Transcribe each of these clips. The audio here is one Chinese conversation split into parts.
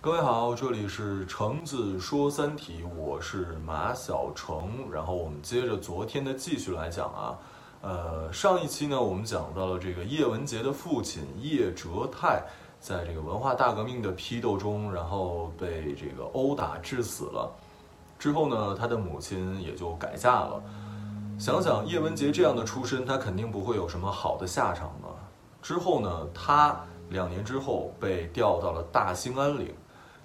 各位好，这里是橙子说三体，我是马小橙。然后我们接着昨天的继续来讲啊，呃，上一期呢，我们讲到了这个叶文洁的父亲叶哲泰，在这个文化大革命的批斗中，然后被这个殴打致死了。之后呢，他的母亲也就改嫁了。想想叶文洁这样的出身，他肯定不会有什么好的下场。之后呢，他两年之后被调到了大兴安岭。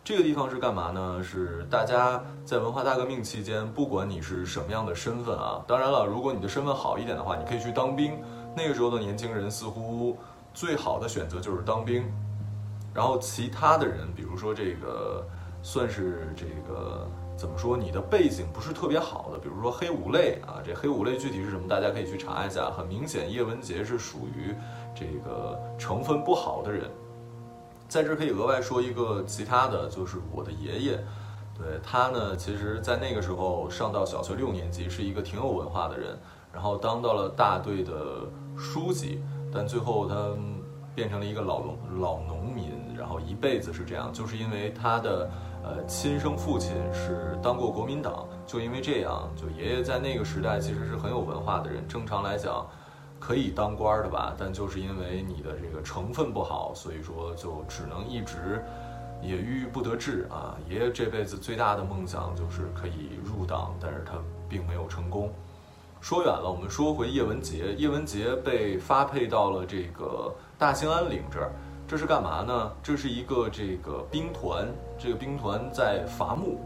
这个地方是干嘛呢？是大家在文化大革命期间，不管你是什么样的身份啊，当然了，如果你的身份好一点的话，你可以去当兵。那个时候的年轻人似乎最好的选择就是当兵。然后其他的人，比如说这个，算是这个怎么说？你的背景不是特别好的，比如说黑五类啊，这黑五类具体是什么？大家可以去查一下。很明显，叶文洁是属于这个成分不好的人。在这可以额外说一个其他的，就是我的爷爷，对他呢，其实，在那个时候上到小学六年级，是一个挺有文化的人，然后当到了大队的书记，但最后他变成了一个老农老农民，然后一辈子是这样，就是因为他的呃亲生父亲是当过国民党，就因为这样，就爷爷在那个时代其实是很有文化的人，正常来讲。可以当官的吧，但就是因为你的这个成分不好，所以说就只能一直也郁郁不得志啊。爷爷这辈子最大的梦想就是可以入党，但是他并没有成功。说远了，我们说回叶文洁。叶文洁被发配到了这个大兴安岭这儿，这是干嘛呢？这是一个这个兵团，这个兵团在伐木。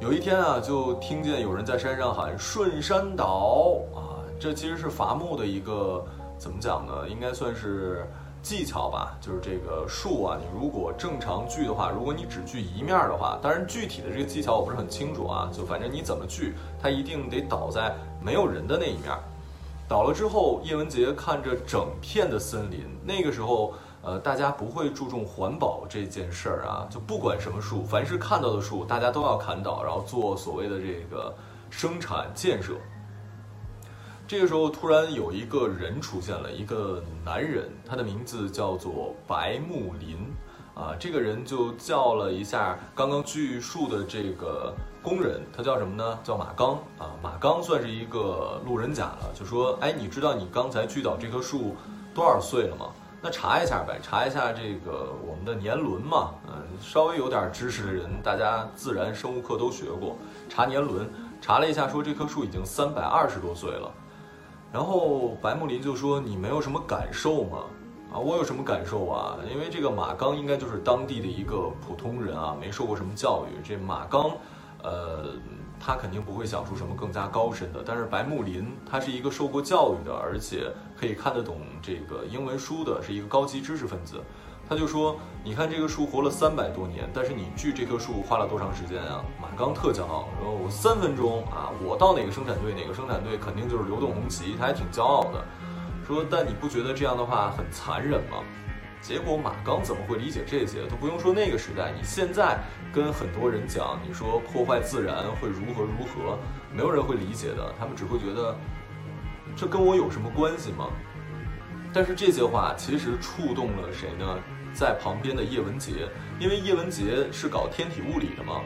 有一天啊，就听见有人在山上喊“顺山倒”啊。这其实是伐木的一个怎么讲呢？应该算是技巧吧。就是这个树啊，你如果正常锯的话，如果你只锯一面的话，当然具体的这个技巧我不是很清楚啊。就反正你怎么锯，它一定得倒在没有人的那一面。倒了之后，叶文洁看着整片的森林。那个时候，呃，大家不会注重环保这件事儿啊。就不管什么树，凡是看到的树，大家都要砍倒，然后做所谓的这个生产建设。这个时候，突然有一个人出现了，一个男人，他的名字叫做白木林，啊，这个人就叫了一下刚刚锯树的这个工人，他叫什么呢？叫马刚，啊，马刚算是一个路人甲了，就说，哎，你知道你刚才锯倒这棵树多少岁了吗？那查一下呗，查一下这个我们的年轮嘛，嗯，稍微有点知识的人，大家自然生物课都学过，查年轮，查了一下，说这棵树已经三百二十多岁了。然后白木林就说：“你没有什么感受吗？啊，我有什么感受啊？因为这个马刚应该就是当地的一个普通人啊，没受过什么教育。这马刚，呃，他肯定不会想出什么更加高深的。但是白木林他是一个受过教育的，而且可以看得懂这个英文书的，是一个高级知识分子。”他就说：“你看这个树活了三百多年，但是你锯这棵树花了多长时间啊？”马刚特骄傲说：“我三分钟啊！我到哪个生产队，哪个生产队肯定就是流动红旗。”他还挺骄傲的，说：“但你不觉得这样的话很残忍吗？”结果马刚怎么会理解这些？都不用说那个时代，你现在跟很多人讲，你说破坏自然会如何如何，没有人会理解的，他们只会觉得这跟我有什么关系吗？但是这些话其实触动了谁呢？在旁边的叶文洁，因为叶文洁是搞天体物理的嘛。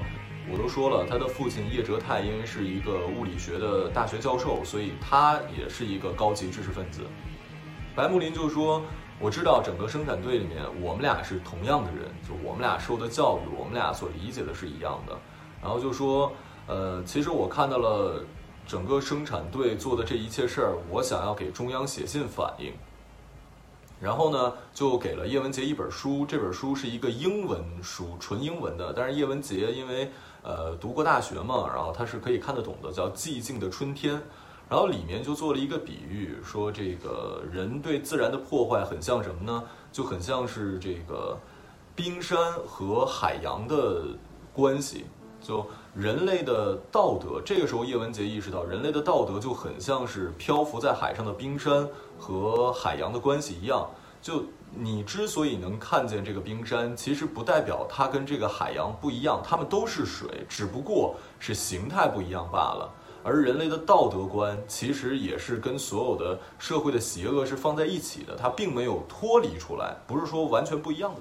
我都说了，他的父亲叶哲泰因为是一个物理学的大学教授，所以他也是一个高级知识分子。白木林就说：“我知道整个生产队里面，我们俩是同样的人，就我们俩受的教育，我们俩所理解的是一样的。”然后就说：“呃，其实我看到了整个生产队做的这一切事儿，我想要给中央写信反映。”然后呢，就给了叶文洁一本书，这本书是一个英文书，纯英文的。但是叶文洁因为呃读过大学嘛，然后他是可以看得懂的，叫《寂静的春天》。然后里面就做了一个比喻，说这个人对自然的破坏很像什么呢？就很像是这个冰山和海洋的关系。就人类的道德，这个时候叶文洁意识到，人类的道德就很像是漂浮在海上的冰山和海洋的关系一样。就你之所以能看见这个冰山，其实不代表它跟这个海洋不一样，它们都是水，只不过是形态不一样罢了。而人类的道德观其实也是跟所有的社会的邪恶是放在一起的，它并没有脱离出来，不是说完全不一样的。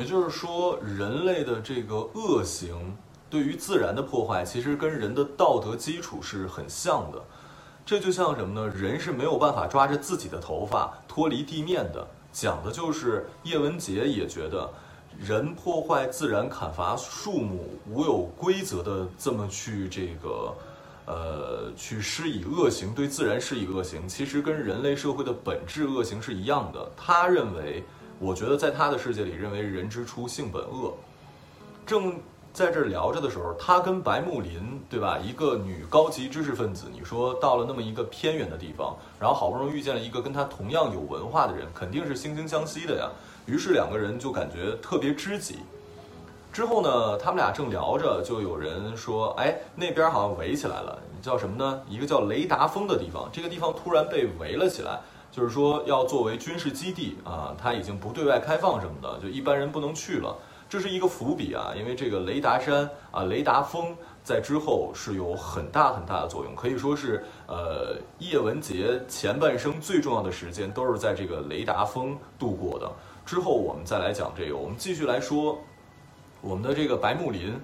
也就是说，人类的这个恶行对于自然的破坏，其实跟人的道德基础是很像的。这就像什么呢？人是没有办法抓着自己的头发脱离地面的。讲的就是叶文洁也觉得，人破坏自然、砍伐树木、无有规则的这么去这个，呃，去施以恶行，对自然施以恶行，其实跟人类社会的本质恶行是一样的。他认为，我觉得在他的世界里，认为人之初性本恶。正在这聊着的时候，他跟白木林，对吧？一个女高级知识分子，你说到了那么一个偏远的地方。然后好不容易遇见了一个跟他同样有文化的人，肯定是惺惺相惜的呀。于是两个人就感觉特别知己。之后呢，他们俩正聊着，就有人说：“哎，那边好像围起来了，叫什么呢？一个叫雷达峰的地方。这个地方突然被围了起来，就是说要作为军事基地啊，它已经不对外开放什么的，就一般人不能去了。这是一个伏笔啊，因为这个雷达山啊，雷达峰。”在之后是有很大很大的作用，可以说是呃叶文洁前半生最重要的时间都是在这个雷达峰度过的。之后我们再来讲这个，我们继续来说我们的这个白木林，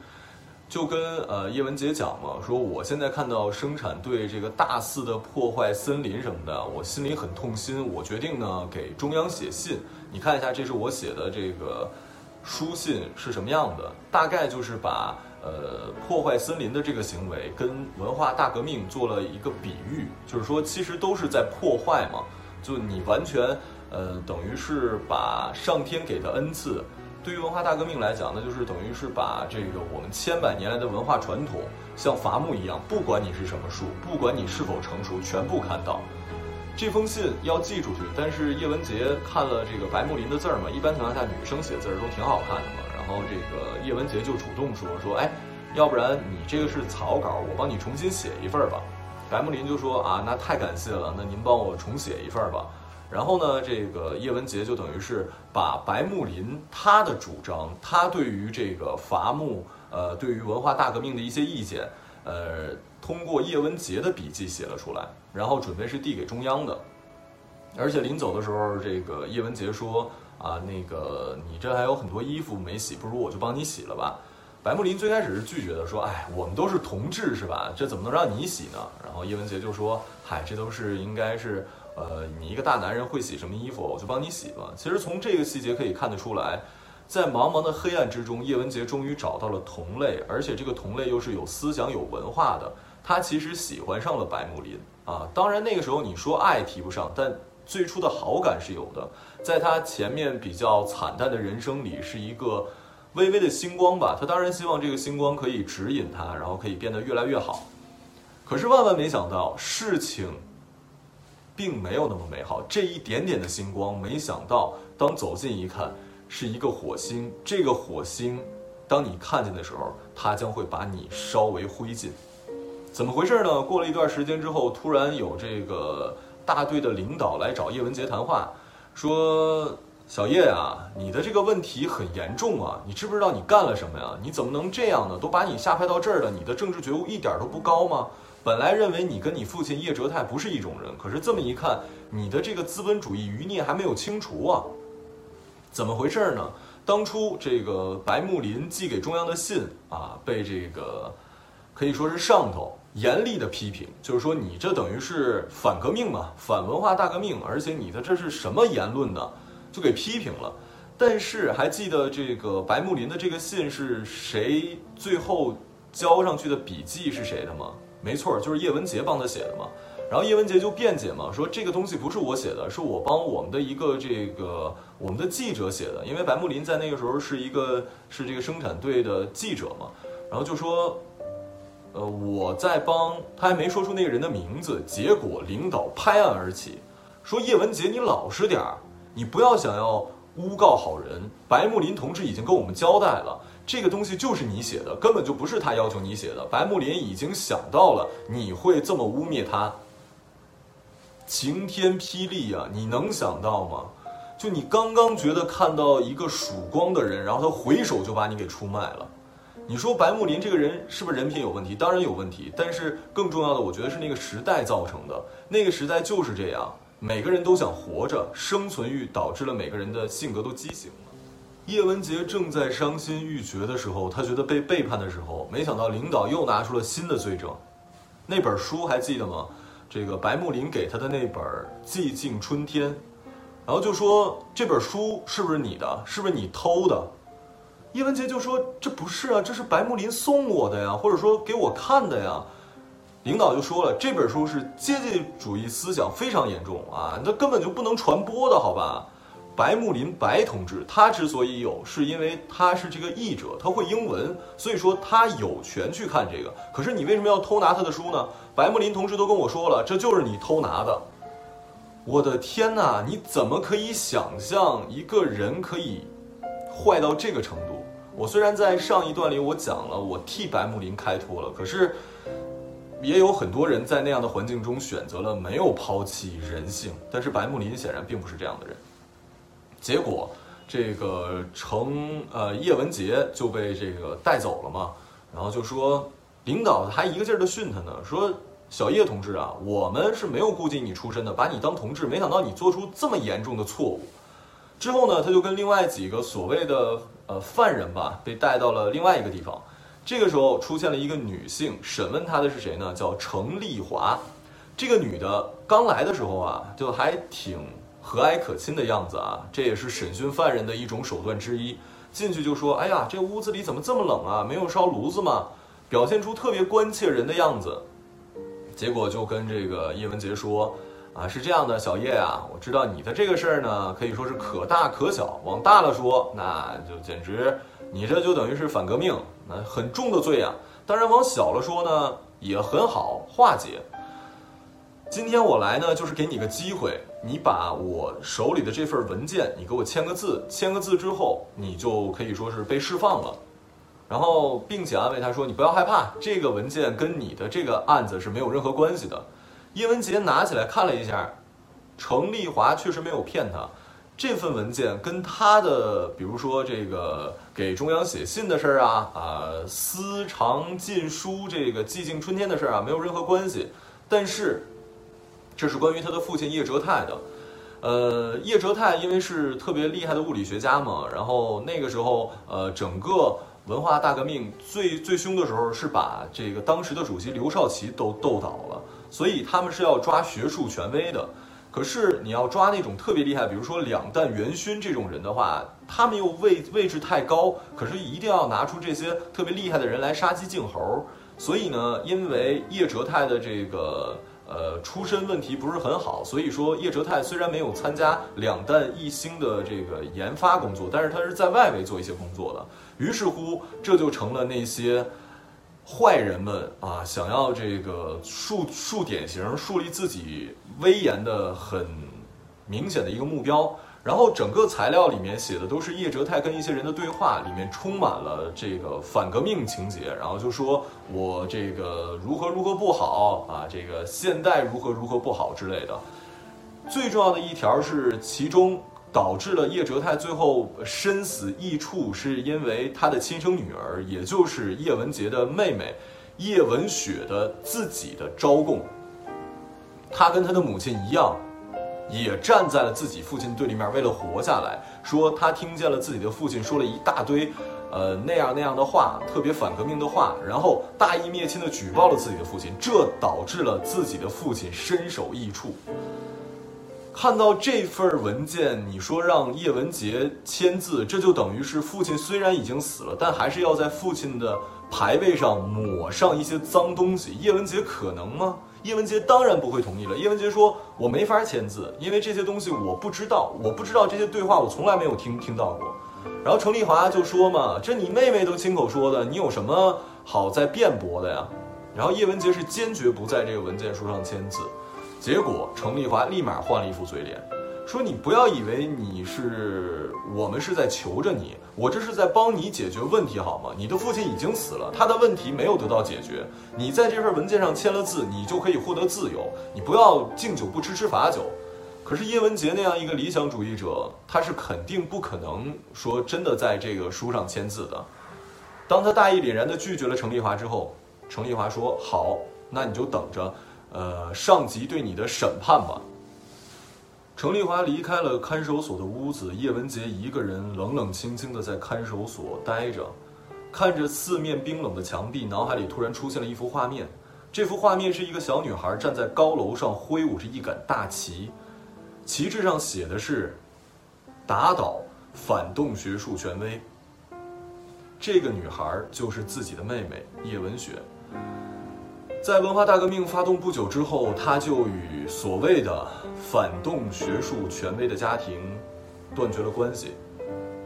就跟呃叶文洁讲嘛，说我现在看到生产队这个大肆的破坏森林什么的，我心里很痛心。我决定呢给中央写信，你看一下，这是我写的这个书信是什么样的，大概就是把。呃，破坏森林的这个行为跟文化大革命做了一个比喻，就是说其实都是在破坏嘛。就你完全呃，等于是把上天给的恩赐，对于文化大革命来讲，那就是等于是把这个我们千百年来的文化传统，像伐木一样，不管你是什么树，不管你是否成熟，全部砍倒。这封信要寄出去，但是叶文洁看了这个白木林的字儿嘛，一般情况下女生写字儿都挺好看的嘛。然后这个叶文洁就主动说说，哎，要不然你这个是草稿，我帮你重新写一份儿吧。白木林就说啊，那太感谢了，那您帮我重写一份儿吧。然后呢，这个叶文洁就等于是把白木林他的主张，他对于这个伐木，呃，对于文化大革命的一些意见，呃，通过叶文洁的笔记写了出来，然后准备是递给中央的。而且临走的时候，这个叶文洁说。啊，那个你这还有很多衣服没洗，不如我就帮你洗了吧。白木林最开始是拒绝的，说：“哎，我们都是同志是吧？这怎么能让你洗呢？”然后叶文洁就说：“嗨，这都是应该是，呃，你一个大男人会洗什么衣服，我就帮你洗吧。”其实从这个细节可以看得出来，在茫茫的黑暗之中，叶文洁终于找到了同类，而且这个同类又是有思想、有文化的。他其实喜欢上了白木林啊。当然那个时候你说爱提不上，但。最初的好感是有的，在他前面比较惨淡的人生里，是一个微微的星光吧。他当然希望这个星光可以指引他，然后可以变得越来越好。可是万万没想到，事情并没有那么美好。这一点点的星光，没想到当走近一看，是一个火星。这个火星，当你看见的时候，它将会把你烧为灰烬。怎么回事呢？过了一段时间之后，突然有这个。大队的领导来找叶文杰谈话，说：“小叶啊，你的这个问题很严重啊，你知不知道你干了什么呀？你怎么能这样呢？都把你下派到这儿了，你的政治觉悟一点都不高吗？本来认为你跟你父亲叶哲泰不是一种人，可是这么一看，你的这个资本主义余孽还没有清除啊？怎么回事呢？当初这个白木林寄给中央的信啊，被这个可以说是上头。”严厉的批评，就是说你这等于是反革命嘛，反文化大革命，而且你的这是什么言论呢？就给批评了。但是还记得这个白木林的这个信是谁最后交上去的笔记是谁的吗？没错，就是叶文洁帮他写的嘛。然后叶文洁就辩解嘛，说这个东西不是我写的，是我帮我们的一个这个我们的记者写的，因为白木林在那个时候是一个是这个生产队的记者嘛。然后就说。呃，我在帮他还没说出那个人的名字，结果领导拍案而起，说叶文洁，你老实点儿，你不要想要诬告好人。白木林同志已经跟我们交代了，这个东西就是你写的，根本就不是他要求你写的。白木林已经想到了你会这么污蔑他，晴天霹雳啊！你能想到吗？就你刚刚觉得看到一个曙光的人，然后他回首就把你给出卖了。你说白木林这个人是不是人品有问题？当然有问题，但是更重要的，我觉得是那个时代造成的。那个时代就是这样，每个人都想活着，生存欲导致了每个人的性格都畸形了。叶文洁正在伤心欲绝的时候，他觉得被背叛的时候，没想到领导又拿出了新的罪证。那本书还记得吗？这个白木林给他的那本《寂静春天》，然后就说这本书是不是你的？是不是你偷的？叶文洁就说：“这不是啊，这是白木林送我的呀，或者说给我看的呀。”领导就说了：“这本书是阶级主义思想非常严重啊，那根本就不能传播的，好吧？”白木林白同志他之所以有，是因为他是这个译者，他会英文，所以说他有权去看这个。可是你为什么要偷拿他的书呢？白木林同志都跟我说了，这就是你偷拿的。我的天哪，你怎么可以想象一个人可以坏到这个程度？我虽然在上一段里我讲了我替白木林开脱了，可是也有很多人在那样的环境中选择了没有抛弃人性，但是白木林显然并不是这样的人。结果这个程呃叶文洁就被这个带走了嘛，然后就说领导还一个劲儿的训他呢，说小叶同志啊，我们是没有顾及你出身的，把你当同志，没想到你做出这么严重的错误。之后呢，他就跟另外几个所谓的呃犯人吧，被带到了另外一个地方。这个时候出现了一个女性，审问他的是谁呢？叫程丽华。这个女的刚来的时候啊，就还挺和蔼可亲的样子啊，这也是审讯犯人的一种手段之一。进去就说：“哎呀，这屋子里怎么这么冷啊？没有烧炉子吗？”表现出特别关切人的样子。结果就跟这个叶文洁说。啊，是这样的，小叶啊，我知道你的这个事儿呢，可以说是可大可小。往大了说，那就简直，你这就等于是反革命，那很重的罪啊。当然，往小了说呢，也很好化解。今天我来呢，就是给你个机会，你把我手里的这份文件，你给我签个字，签个字之后，你就可以说是被释放了。然后，并且安慰他说，你不要害怕，这个文件跟你的这个案子是没有任何关系的。叶文洁拿起来看了一下，程丽华确实没有骗他，这份文件跟他的，比如说这个给中央写信的事儿啊，啊，私藏禁书这个寂静春天的事儿啊，没有任何关系。但是，这是关于他的父亲叶哲泰的。呃，叶哲泰因为是特别厉害的物理学家嘛，然后那个时候，呃，整个文化大革命最最凶的时候，是把这个当时的主席刘少奇都斗倒了。所以他们是要抓学术权威的，可是你要抓那种特别厉害，比如说两弹元勋这种人的话，他们又位位置太高，可是一定要拿出这些特别厉害的人来杀鸡儆猴。所以呢，因为叶哲泰的这个呃出身问题不是很好，所以说叶哲泰虽然没有参加两弹一星的这个研发工作，但是他是在外围做一些工作的。于是乎，这就成了那些。坏人们啊，想要这个树树典型，树立自己威严的很明显的一个目标。然后整个材料里面写的都是叶哲泰跟一些人的对话，里面充满了这个反革命情节。然后就说我这个如何如何不好啊，这个现代如何如何不好之类的。最重要的一条是其中。导致了叶哲泰最后身死异处，是因为他的亲生女儿，也就是叶文洁的妹妹叶文雪的自己的招供。他跟他的母亲一样，也站在了自己父亲对立面，为了活下来，说他听见了自己的父亲说了一大堆，呃那样那样的话，特别反革命的话，然后大义灭亲的举报了自己的父亲，这导致了自己的父亲身首异处。看到这份文件，你说让叶文洁签字，这就等于是父亲虽然已经死了，但还是要在父亲的牌位上抹上一些脏东西。叶文洁可能吗？叶文洁当然不会同意了。叶文洁说：“我没法签字，因为这些东西我不知道，我不知道这些对话，我从来没有听听到过。”然后程丽华就说嘛：“这你妹妹都亲口说的，你有什么好在辩驳的呀？”然后叶文洁是坚决不在这个文件书上签字。结果，程丽华立马换了一副嘴脸，说：“你不要以为你是我们是在求着你，我这是在帮你解决问题，好吗？你的父亲已经死了，他的问题没有得到解决。你在这份文件上签了字，你就可以获得自由。你不要敬酒不吃吃罚酒。可是叶文洁那样一个理想主义者，他是肯定不可能说真的在这个书上签字的。当他大义凛然地拒绝了程丽华之后，程丽华说：“好，那你就等着，呃，上级对你的审判吧。”程丽华离开了看守所的屋子，叶文洁一个人冷冷清清地在看守所待着，看着四面冰冷的墙壁，脑海里突然出现了一幅画面。这幅画面是一个小女孩站在高楼上，挥舞着一杆大旗，旗帜上写的是“打倒反动学术权威”。这个女孩就是自己的妹妹叶文雪。在文化大革命发动不久之后，他就与所谓的反动学术权威的家庭断绝了关系。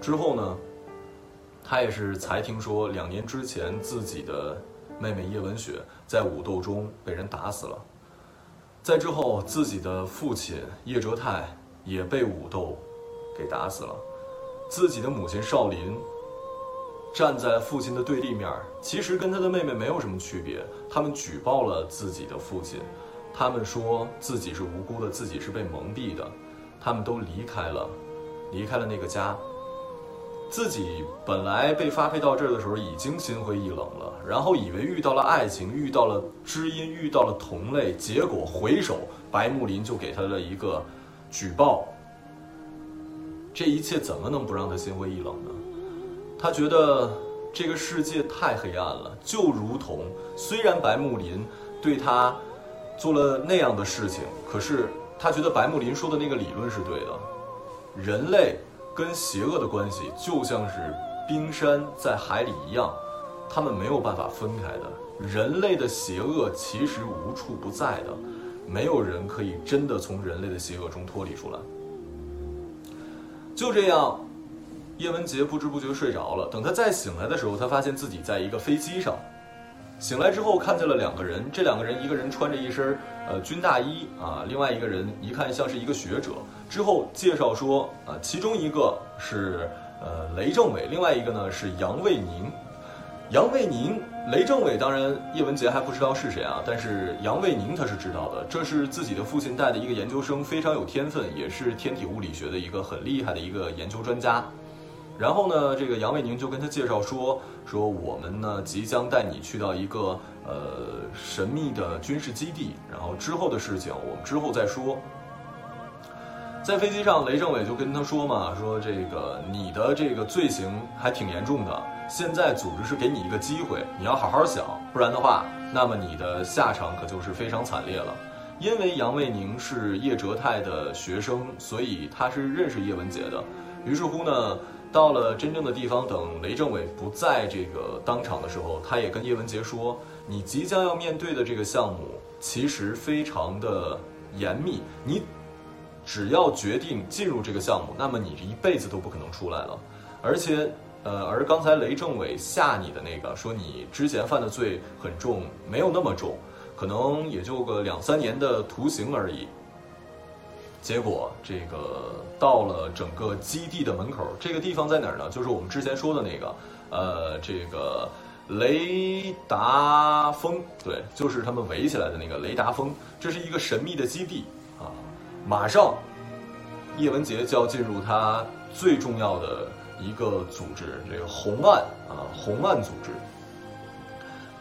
之后呢，他也是才听说，两年之前自己的。妹妹叶文雪在武斗中被人打死了，在之后，自己的父亲叶哲泰也被武斗给打死了，自己的母亲少林站在父亲的对立面，其实跟他的妹妹没有什么区别。他们举报了自己的父亲，他们说自己是无辜的，自己是被蒙蔽的，他们都离开了，离开了那个家。自己本来被发配到这儿的时候已经心灰意冷了，然后以为遇到了爱情，遇到了知音，遇到了同类，结果回首白木林就给他了一个举报。这一切怎么能不让他心灰意冷呢？他觉得这个世界太黑暗了，就如同虽然白木林对他做了那样的事情，可是他觉得白木林说的那个理论是对的，人类。跟邪恶的关系就像是冰山在海里一样，他们没有办法分开的。人类的邪恶其实无处不在的，没有人可以真的从人类的邪恶中脱离出来。就这样，叶文洁不知不觉睡着了。等他再醒来的时候，他发现自己在一个飞机上。醒来之后，看见了两个人。这两个人，一个人穿着一身呃军大衣啊，另外一个人一看像是一个学者。之后介绍说，啊，其中一个是呃雷政委，另外一个呢是杨卫宁。杨卫宁、雷政委，当然叶文洁还不知道是谁啊，但是杨卫宁他是知道的，这是自己的父亲带的一个研究生，非常有天分，也是天体物理学的一个很厉害的一个研究专家。然后呢，这个杨卫宁就跟他介绍说，说我们呢即将带你去到一个呃神秘的军事基地，然后之后的事情我们之后再说。在飞机上，雷政委就跟他说嘛，说这个你的这个罪行还挺严重的，现在组织是给你一个机会，你要好好想，不然的话，那么你的下场可就是非常惨烈了。因为杨卫宁是叶哲泰的学生，所以他是认识叶文洁的。于是乎呢。到了真正的地方，等雷政委不在这个当场的时候，他也跟叶文洁说：“你即将要面对的这个项目其实非常的严密，你只要决定进入这个项目，那么你一辈子都不可能出来了。而且，呃，而刚才雷政委吓你的那个，说你之前犯的罪很重，没有那么重，可能也就个两三年的徒刑而已。”结果，这个到了整个基地的门口，这个地方在哪儿呢？就是我们之前说的那个，呃，这个雷达峰，对，就是他们围起来的那个雷达峰，这是一个神秘的基地啊。马上，叶文洁就要进入他最重要的一个组织，这个红岸啊，红岸组织。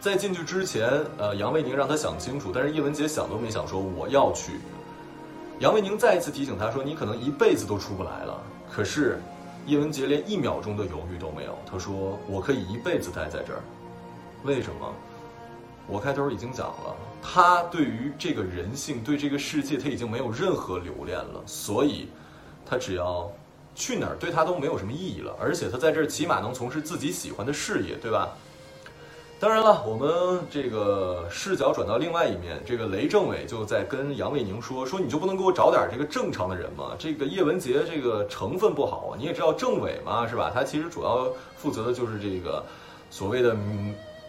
在进去之前，呃，杨卫宁让他想清楚，但是叶文洁想都没想，说我要去。杨卫宁再一次提醒他说：“你可能一辈子都出不来了。”可是，叶文洁连一秒钟的犹豫都没有。他说：“我可以一辈子待在这儿，为什么？我开头已经讲了，他对于这个人性，对这个世界，他已经没有任何留恋了。所以，他只要去哪儿，对他都没有什么意义了。而且，他在这儿起码能从事自己喜欢的事业，对吧？”当然了，我们这个视角转到另外一面，这个雷政委就在跟杨卫宁说：“说你就不能给我找点这个正常的人吗？这个叶文洁这个成分不好，你也知道政委嘛，是吧？他其实主要负责的就是这个所谓的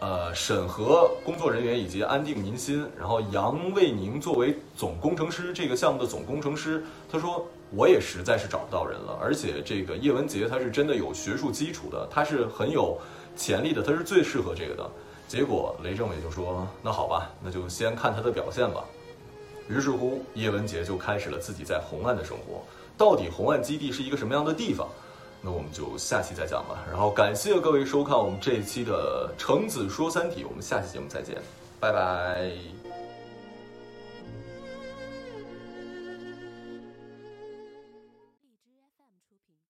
呃审核工作人员以及安定民心。然后杨卫宁作为总工程师，这个项目的总工程师，他说我也实在是找不到人了。而且这个叶文洁他是真的有学术基础的，他是很有潜力的，他是最适合这个的。”结果雷政委就说：“那好吧，那就先看他的表现吧。”于是乎，叶文洁就开始了自己在红岸的生活。到底红岸基地是一个什么样的地方？那我们就下期再讲吧。然后感谢各位收看我们这一期的橙子说三体，我们下期节目再见，拜拜。